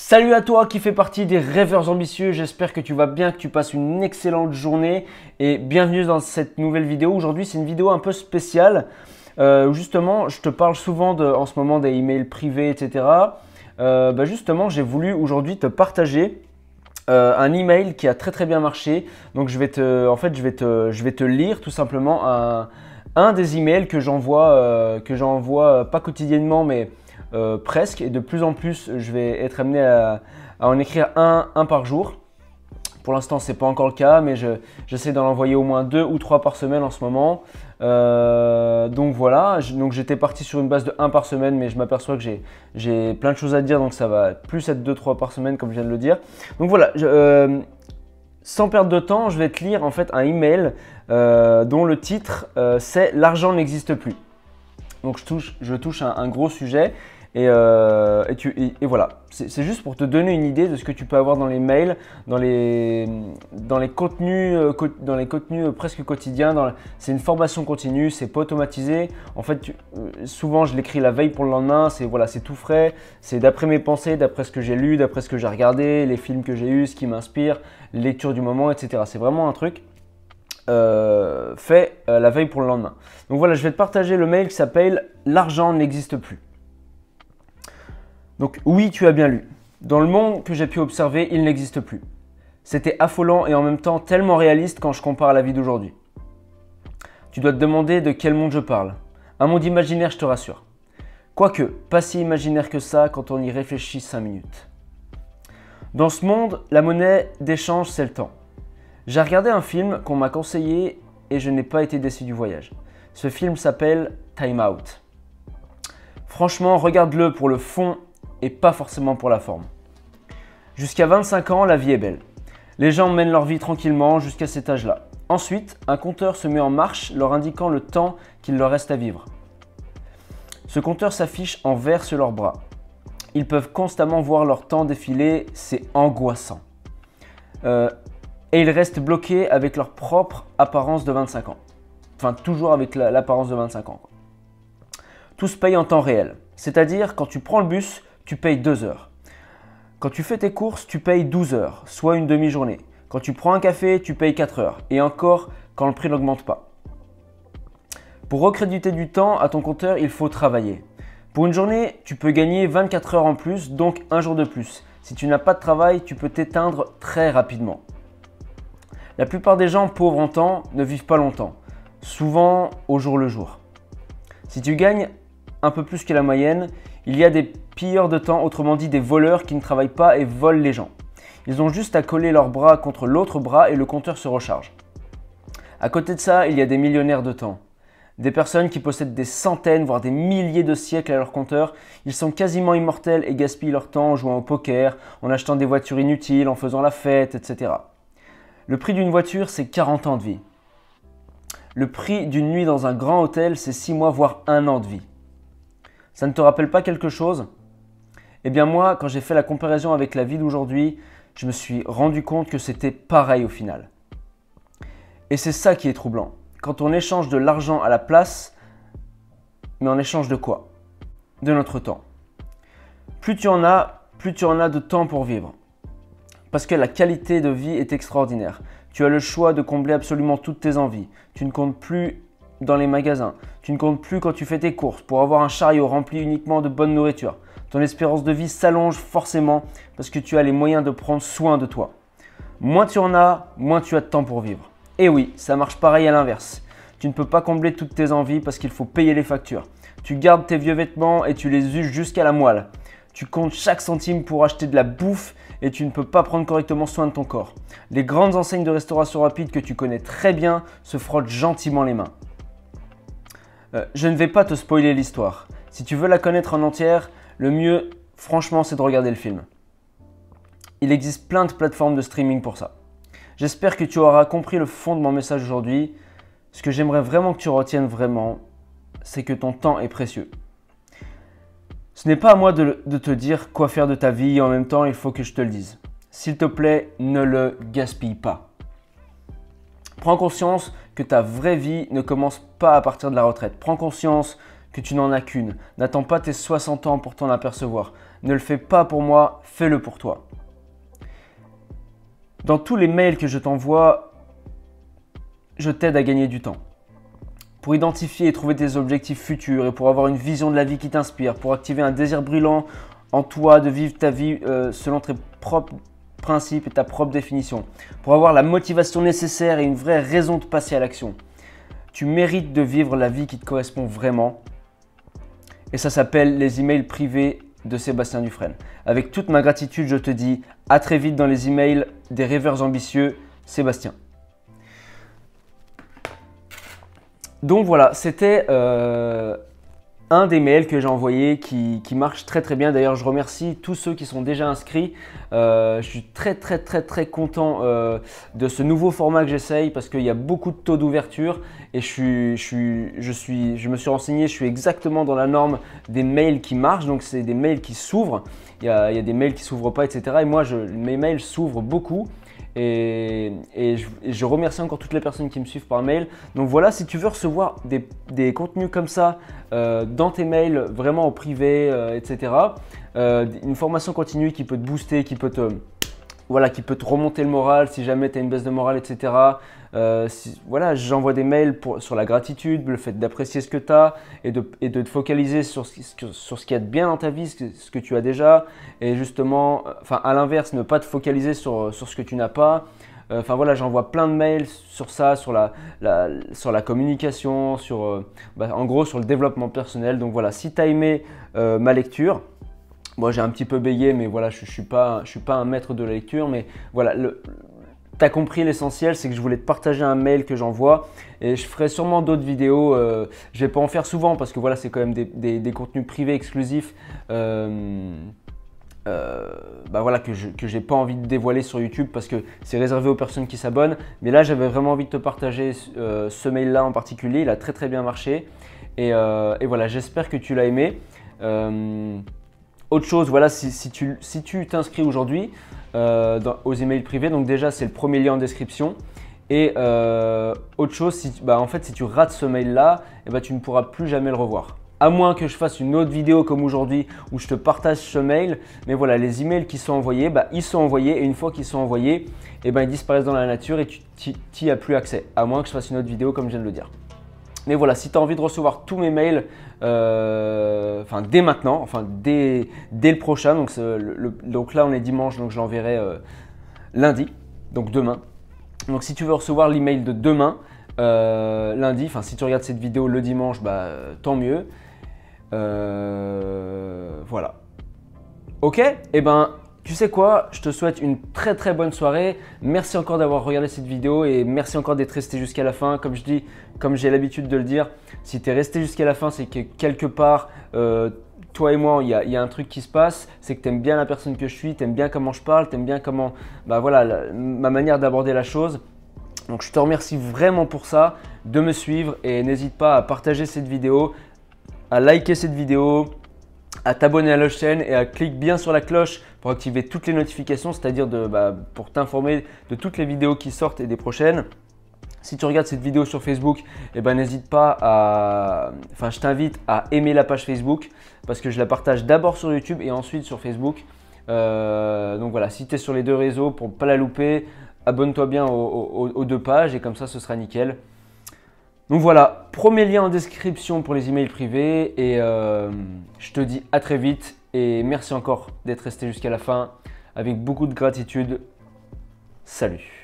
Salut à toi qui fais partie des rêveurs ambitieux, j'espère que tu vas bien, que tu passes une excellente journée et bienvenue dans cette nouvelle vidéo. Aujourd'hui c'est une vidéo un peu spéciale euh, justement je te parle souvent en ce moment des emails privés etc. Euh, bah, justement j'ai voulu aujourd'hui te partager euh, un email qui a très très bien marché. Donc je vais te, en fait je vais te, lire tout simplement un, un des emails que j'envoie, que j'envoie pas quotidiennement mais euh, presque. Et de plus en plus, je vais être amené à, en écrire un, un par jour. Pour l'instant, ce n'est pas encore le cas, mais j'essaie d'en envoyer au moins deux ou trois par semaine en ce moment. Euh, donc voilà, donc j'étais parti sur une base de 1 par semaine, mais je m'aperçois que j'ai plein de choses à dire, donc ça va plus être 2-3 par semaine, comme je viens de le dire. Donc voilà, euh, sans perdre de temps, je vais te lire en fait un email dont le titre c'est L'argent n'existe plus. Donc je touche, je touche un gros sujet euh, et, voilà, c'est juste pour te donner une idée de ce que tu peux avoir dans les mails, dans les, dans les contenus, euh, dans les contenus euh, presque quotidiens. C'est une formation continue, c'est pas automatisé. En fait, souvent je l'écris la veille pour le lendemain. C'est voilà, tout frais. C'est d'après mes pensées, d'après ce que j'ai lu, d'après ce que j'ai regardé, les films que j'ai eus, ce qui m'inspire, lecture du moment, etc. C'est vraiment un truc. fait la veille pour le lendemain. Donc voilà, je vais te partager le mail qui s'appelle L'argent n'existe plus. Donc oui, tu as bien lu. Dans le monde que j'ai pu observer, il n'existe plus. C'était affolant et en même temps tellement réaliste quand je compare à la vie d'aujourd'hui. Tu dois te demander de quel monde je parle. Un monde imaginaire, je te rassure. Quoique, pas si imaginaire que ça quand on y réfléchit 5 minutes. Dans ce monde, la monnaie d'échange, c'est le temps. J'ai regardé un film qu'on m'a conseillé et je n'ai pas été déçu du voyage. Ce film s'appelle Time Out. Franchement, regarde-le pour le fond et pas forcément pour la forme. Jusqu'à 25 ans, la vie est belle. Les gens mènent leur vie tranquillement jusqu'à cet âge-là. Ensuite, un compteur se met en marche leur indiquant le temps qu'il leur reste à vivre. Ce compteur s'affiche en vert sur leurs bras. Ils peuvent constamment voir leur temps défiler, c'est angoissant. Euh, et ils restent bloqués avec leur propre apparence de 25 ans. Enfin, toujours avec l'apparence de 25 ans. Tout se paye en temps réel. C'est-à-dire, quand tu prends le bus, tu payes 2 heures. Quand tu fais tes courses, tu payes 12 heures, soit une demi-journée. Quand tu prends un café, tu payes 4 heures. Et encore quand le prix n'augmente pas. Pour recréditer du temps à ton compteur, il faut travailler. Pour une journée, tu peux gagner 24 heures en plus, donc un jour de plus. Si tu n'as pas de travail, tu peux t'éteindre très rapidement. La plupart des gens pauvres en temps ne vivent pas longtemps, souvent au jour le jour. Si tu gagnes un peu plus que la moyenne, il y a des pilleurs de temps, autrement dit des voleurs qui ne travaillent pas et volent les gens. Ils ont juste à coller leurs bras contre l'autre bras et le compteur se recharge. À côté de ça, il y a des millionnaires de temps. Des personnes qui possèdent des centaines, voire des milliers de siècles à leur compteur. Ils sont quasiment immortels et gaspillent leur temps en jouant au poker, en achetant des voitures inutiles, en faisant la fête, etc. Le prix d'une voiture, c'est 40 ans de vie. Le prix d'une nuit dans un grand hôtel, c'est 6 mois, voire 1 an de vie. Ça ne te rappelle pas quelque chose? Eh bien moi, quand j'ai fait la comparaison avec la vie d'aujourd'hui, je me suis rendu compte que c'était pareil au final. Et c'est ça qui est troublant. Quand on échange de l'argent à la place, mais en échange de quoi? De notre temps. Plus tu en as, plus tu en as de temps pour vivre. Parce que la qualité de vie est extraordinaire. Tu as le choix de combler absolument toutes tes envies. Tu ne comptes plus dans les magasins. Tu ne comptes plus quand tu fais tes courses pour avoir un chariot rempli uniquement de bonne nourriture. Ton espérance de vie s'allonge forcément parce que tu as les moyens de prendre soin de toi. Moins tu en as, moins tu as de temps pour vivre. Et oui, ça marche pareil à l'inverse. Tu ne peux pas combler toutes tes envies parce qu'il faut payer les factures. Tu gardes tes vieux vêtements et tu les uses jusqu'à la moelle. Tu comptes chaque centime pour acheter de la bouffe et tu ne peux pas prendre correctement soin de ton corps. Les grandes enseignes de restauration rapide que tu connais très bien se frottent gentiment les mains. Euh, je ne vais pas te spoiler l'histoire. Si tu veux la connaître en entière, le mieux, franchement, c'est de regarder le film. Il existe plein de plateformes de streaming pour ça. J'espère que tu auras compris le fond de mon message aujourd'hui. Ce que j'aimerais vraiment que tu retiennes vraiment, c'est que ton temps est précieux. Ce n'est pas à moi de, de, te dire quoi faire de ta vie et en même temps il faut que je te le dise. S'il te plaît, ne le gaspille pas. Prends conscience que ta vraie vie ne commence pas à partir de la retraite. Prends conscience que tu n'en as qu'une. N'attends pas tes 60 ans pour t'en apercevoir. Ne le fais pas pour moi, fais-le pour toi. Dans tous les mails que je t'envoie, je t'aide à gagner du temps. Pour identifier et trouver tes objectifs futurs et pour avoir une vision de la vie qui t'inspire, pour activer un désir brûlant en toi de vivre ta vie euh, selon tes propres et ta propre définition, pour avoir la motivation nécessaire et une vraie raison de passer à l'action. Tu mérites de vivre la vie qui te correspond vraiment. Et ça s'appelle les emails privés de Sébastien Dufresne. Avec toute ma gratitude, je te dis à très vite dans les emails des rêveurs ambitieux, Sébastien. Donc voilà, c'était euh, un des mails que j'ai envoyé qui, marche très très bien. D'ailleurs, je remercie tous ceux qui sont déjà inscrits. Euh, je suis très très très très content euh, de ce nouveau format que j'essaye parce qu'il y a beaucoup de taux d'ouverture et je, suis, je, suis, je me suis renseigné, je suis exactement dans la norme des mails qui marchent. Donc, c'est des mails qui s'ouvrent. Il y, a, des mails qui s'ouvrent pas, etc. Et moi, mes mails s'ouvrent beaucoup. Et, je, remercie encore toutes les personnes qui me suivent par mail. Donc voilà, si tu veux recevoir des, contenus comme ça euh, dans tes mails, vraiment en privé, euh, etc. Euh, une formation continue qui peut te booster, qui peut te, voilà, qui peut te remonter le moral si jamais tu as une baisse de morale, etc. Euh, voilà, j'envoie des mails sur la gratitude, le fait d'apprécier ce que tu as et de, de, te focaliser sur ce, sur ce qui est bien dans ta vie, ce que, tu as déjà. Et justement, enfin à l'inverse, ne pas te focaliser sur, sur ce que tu n'as pas. Euh, enfin voilà, j'envoie plein de mails sur ça, sur la, la sur la communication, sur, euh, bah, en gros sur le développement personnel. Donc voilà, si tu as aimé ma lecture, moi j'ai un petit peu bégayé, mais voilà, je ne suis, pas, je suis pas un maître de la lecture, mais voilà, le, tu as compris l'essentiel, c'est que je voulais te partager un mail que j'envoie et je ferai sûrement d'autres vidéos. Euh, je vais pas en faire souvent parce que voilà, c'est quand même des, contenus privés exclusifs. Euh, euh, bah voilà, que je n'ai pas envie de dévoiler sur YouTube parce que c'est réservé aux personnes qui s'abonnent. Mais là, j'avais vraiment envie de te partager ce mail-là en particulier. Il a très très bien marché. Et, voilà, j'espère que tu l'as aimé. Autre chose, voilà, si, si tu t'inscris aujourd'hui, euh, aux emails privés. Donc déjà, c'est le premier lien en description. Et euh, autre chose, si, bah, en fait, si tu rates ce mail-là, eh bah, tu ne pourras plus jamais le revoir. À moins que je fasse une autre vidéo comme aujourd'hui où je te partage ce mail. Mais voilà, les emails qui sont envoyés, bah, ils sont envoyés. Et une fois qu'ils sont envoyés, eh ben, ils disparaissent dans la nature et tu n'y as plus accès. À moins que je fasse une autre vidéo comme je viens de le dire. Mais voilà, si tu as envie de recevoir tous mes mails, euh, dès maintenant, enfin dès, le prochain, donc, là on est dimanche, donc je l'enverrai euh, lundi, donc demain. Donc si tu veux recevoir l'email de demain, euh, lundi, enfin si tu regardes cette vidéo le dimanche, bah tant mieux. voilà. Ok? Eh ben tu sais quoi Je te souhaite une très très bonne soirée. Merci encore d'avoir regardé cette vidéo et merci encore d'être resté jusqu'à la fin. Comme je dis, comme j'ai l'habitude de le dire, si tu es resté jusqu'à la fin, c'est que quelque part, euh, toi et moi, il y, a, un truc qui se passe, c'est que tu aimes bien la personne que je suis, tu aimes bien comment je parle, tu aimes bien comment, bah voilà, ma manière d'aborder la chose. Donc je te remercie vraiment pour ça, de me suivre et n'hésite pas à partager cette vidéo, à liker cette vidéo, à t'abonner à la chaîne et à cliquer bien sur la cloche pour activer toutes les notifications, c'est-à-dire bah, pour t'informer de toutes les vidéos qui sortent et des prochaines. Si tu regardes cette vidéo sur Facebook, eh ben, n'hésite pas à. Enfin, je t'invite à aimer la page Facebook parce que je la partage d'abord sur YouTube et ensuite sur Facebook. Euh, donc voilà, si tu es sur les deux réseaux pour ne pas la louper, abonne-toi bien aux, deux pages et comme ça, ce sera nickel. Donc voilà, premier lien en description pour les emails privés et euh, je te dis à très vite et merci encore d'être resté jusqu'à la fin avec beaucoup de gratitude. Salut